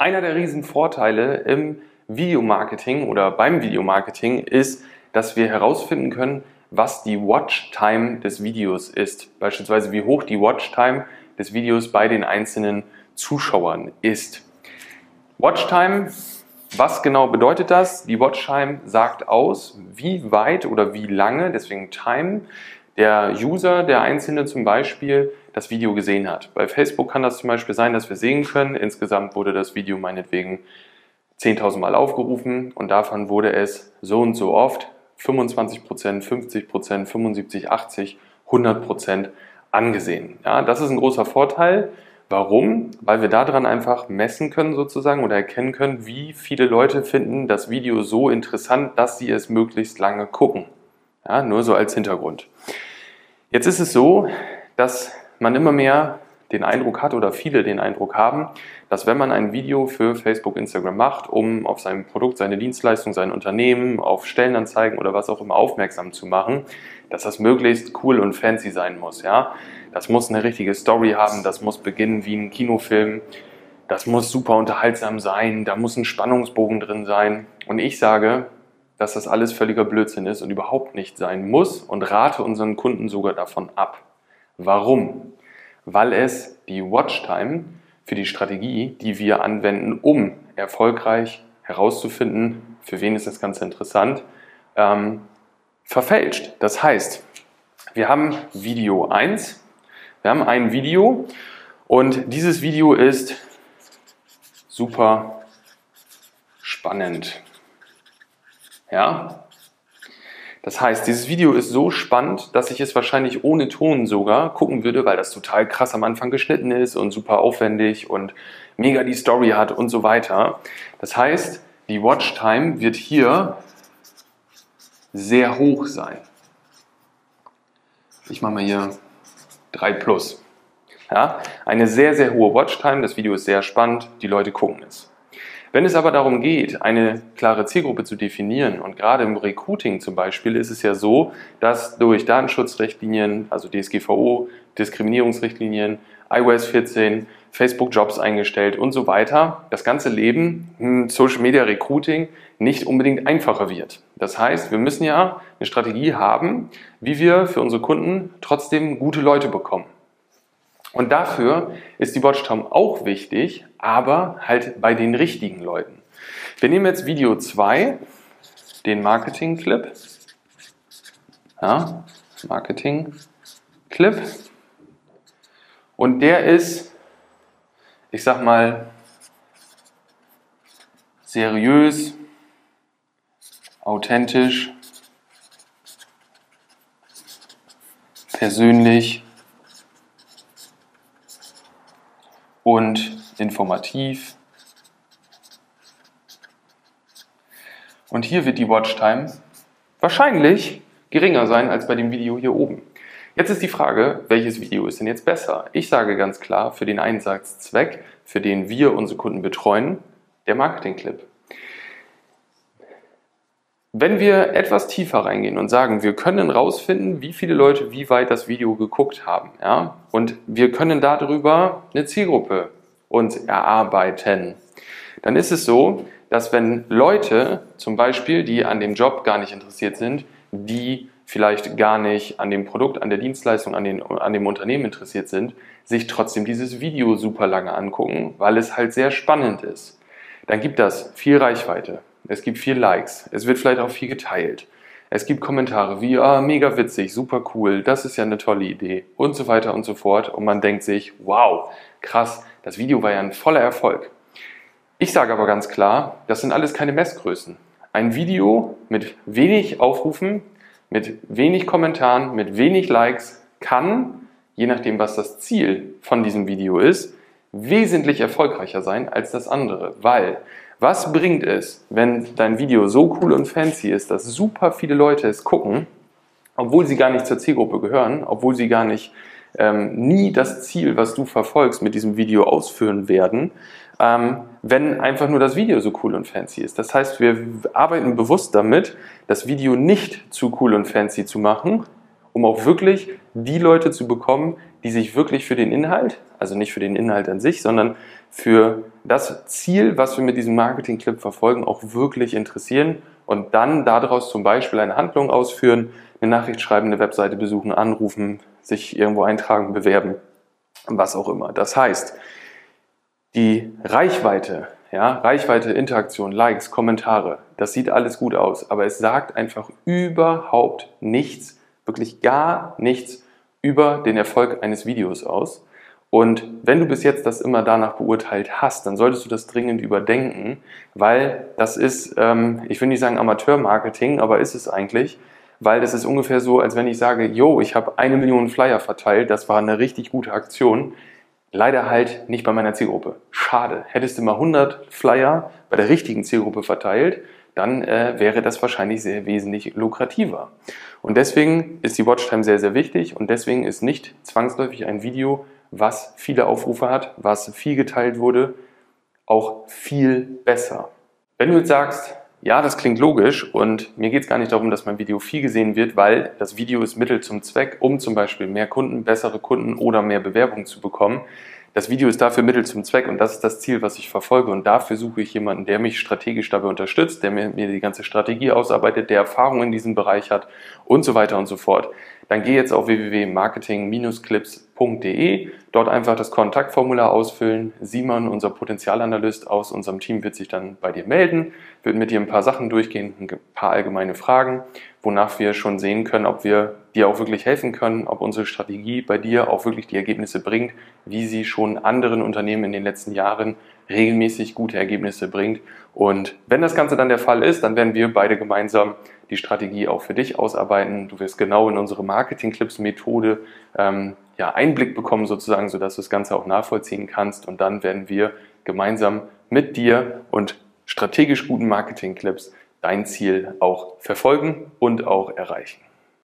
Einer der riesen Vorteile im Videomarketing oder beim Videomarketing ist, dass wir herausfinden können, was die Watchtime des Videos ist. Beispielsweise wie hoch die Watchtime des Videos bei den einzelnen Zuschauern ist. Watchtime, was genau bedeutet das? Die Watchtime sagt aus, wie weit oder wie lange, deswegen Time, der User, der Einzelne zum Beispiel, das Video gesehen hat. Bei Facebook kann das zum Beispiel sein, dass wir sehen können, insgesamt wurde das Video meinetwegen 10.000 Mal aufgerufen und davon wurde es so und so oft 25 50 75%, 80, 100 angesehen. Ja, das ist ein großer Vorteil. Warum? Weil wir daran einfach messen können sozusagen oder erkennen können, wie viele Leute finden das Video so interessant, dass sie es möglichst lange gucken. Ja, nur so als Hintergrund. Jetzt ist es so, dass man immer mehr den Eindruck hat oder viele den Eindruck haben, dass wenn man ein Video für Facebook, Instagram macht, um auf sein Produkt, seine Dienstleistung, sein Unternehmen, auf Stellenanzeigen oder was auch immer aufmerksam zu machen, dass das möglichst cool und fancy sein muss. Ja? Das muss eine richtige Story haben, das muss beginnen wie ein Kinofilm, das muss super unterhaltsam sein, da muss ein Spannungsbogen drin sein. Und ich sage, dass das alles völliger Blödsinn ist und überhaupt nicht sein muss und rate unseren Kunden sogar davon ab. Warum? Weil es die Watchtime für die Strategie, die wir anwenden, um erfolgreich herauszufinden, für wen ist das Ganze interessant, ähm, verfälscht. Das heißt, wir haben Video 1, wir haben ein Video und dieses Video ist super spannend. Ja, das heißt, dieses Video ist so spannend, dass ich es wahrscheinlich ohne Ton sogar gucken würde, weil das total krass am Anfang geschnitten ist und super aufwendig und mega die Story hat und so weiter. Das heißt, die Watchtime wird hier sehr hoch sein. Ich mache mal hier 3 plus. Ja, eine sehr, sehr hohe Watchtime. Das Video ist sehr spannend. Die Leute gucken es. Wenn es aber darum geht, eine klare Zielgruppe zu definieren, und gerade im Recruiting zum Beispiel ist es ja so, dass durch Datenschutzrichtlinien, also DSGVO, Diskriminierungsrichtlinien, iOS 14, Facebook Jobs eingestellt und so weiter, das ganze Leben Social Media Recruiting nicht unbedingt einfacher wird. Das heißt, wir müssen ja eine Strategie haben, wie wir für unsere Kunden trotzdem gute Leute bekommen. Und dafür ist die Watchtime auch wichtig, aber halt bei den richtigen Leuten. Wir nehmen jetzt Video 2, den Marketing-Clip. Ja, Marketing-Clip. Und der ist, ich sag mal, seriös, authentisch, persönlich und informativ. Und hier wird die Watchtime wahrscheinlich geringer sein als bei dem Video hier oben. Jetzt ist die Frage, welches Video ist denn jetzt besser? Ich sage ganz klar, für den Einsatzzweck, für den wir unsere Kunden betreuen, der Marketing-Clip. Wenn wir etwas tiefer reingehen und sagen, wir können rausfinden, wie viele Leute wie weit das Video geguckt haben, ja, und wir können darüber eine Zielgruppe uns erarbeiten, dann ist es so, dass wenn Leute zum Beispiel, die an dem Job gar nicht interessiert sind, die vielleicht gar nicht an dem Produkt, an der Dienstleistung, an, den, an dem Unternehmen interessiert sind, sich trotzdem dieses Video super lange angucken, weil es halt sehr spannend ist. Dann gibt das viel Reichweite. Es gibt viel Likes. Es wird vielleicht auch viel geteilt. Es gibt Kommentare wie, ah, mega witzig, super cool, das ist ja eine tolle Idee und so weiter und so fort. Und man denkt sich, wow, krass, das Video war ja ein voller Erfolg. Ich sage aber ganz klar, das sind alles keine Messgrößen. Ein Video mit wenig Aufrufen, mit wenig Kommentaren, mit wenig Likes kann, je nachdem, was das Ziel von diesem Video ist, wesentlich erfolgreicher sein als das andere, weil was bringt es, wenn dein Video so cool und fancy ist, dass super viele Leute es gucken, obwohl sie gar nicht zur Zielgruppe gehören, obwohl sie gar nicht ähm, nie das Ziel, was du verfolgst, mit diesem Video ausführen werden, ähm, wenn einfach nur das Video so cool und fancy ist. Das heißt, wir arbeiten bewusst damit, das Video nicht zu cool und fancy zu machen, um auch wirklich die Leute zu bekommen, die sich wirklich für den Inhalt, also nicht für den Inhalt an sich, sondern für das Ziel, was wir mit diesem Marketing-Clip verfolgen, auch wirklich interessieren und dann daraus zum Beispiel eine Handlung ausführen, eine Nachricht schreiben, eine Webseite besuchen, anrufen, sich irgendwo eintragen, bewerben, was auch immer. Das heißt, die Reichweite, ja, Reichweite, Interaktion, Likes, Kommentare, das sieht alles gut aus, aber es sagt einfach überhaupt nichts, wirklich gar nichts über den Erfolg eines Videos aus. Und wenn du bis jetzt das immer danach beurteilt hast, dann solltest du das dringend überdenken, weil das ist, ähm, ich will nicht sagen Amateurmarketing, aber ist es eigentlich, weil das ist ungefähr so, als wenn ich sage, yo, ich habe eine Million Flyer verteilt, das war eine richtig gute Aktion. Leider halt nicht bei meiner Zielgruppe. Schade. Hättest du mal 100 Flyer bei der richtigen Zielgruppe verteilt, dann äh, wäre das wahrscheinlich sehr wesentlich lukrativer. Und deswegen ist die Watchtime sehr, sehr wichtig und deswegen ist nicht zwangsläufig ein Video, was viele Aufrufe hat, was viel geteilt wurde, auch viel besser. Wenn du jetzt sagst, ja, das klingt logisch und mir geht es gar nicht darum, dass mein Video viel gesehen wird, weil das Video ist Mittel zum Zweck, um zum Beispiel mehr Kunden, bessere Kunden oder mehr Bewerbungen zu bekommen. Das Video ist dafür Mittel zum Zweck und das ist das Ziel, was ich verfolge. Und dafür suche ich jemanden, der mich strategisch dabei unterstützt, der mir, mir die ganze Strategie ausarbeitet, der Erfahrung in diesem Bereich hat und so weiter und so fort. Dann geh jetzt auf www.marketing-clips.de, dort einfach das Kontaktformular ausfüllen. Simon, unser Potenzialanalyst aus unserem Team, wird sich dann bei dir melden, wird mit dir ein paar Sachen durchgehen, ein paar allgemeine Fragen, wonach wir schon sehen können, ob wir dir auch wirklich helfen können, ob unsere Strategie bei dir auch wirklich die Ergebnisse bringt, wie sie schon anderen Unternehmen in den letzten Jahren regelmäßig gute Ergebnisse bringt. Und wenn das Ganze dann der Fall ist, dann werden wir beide gemeinsam die Strategie auch für dich ausarbeiten. Du wirst genau in unsere Marketing-Clips-Methode ähm, ja, Einblick bekommen, sozusagen, sodass du das Ganze auch nachvollziehen kannst. Und dann werden wir gemeinsam mit dir und strategisch guten Marketing-Clips dein Ziel auch verfolgen und auch erreichen.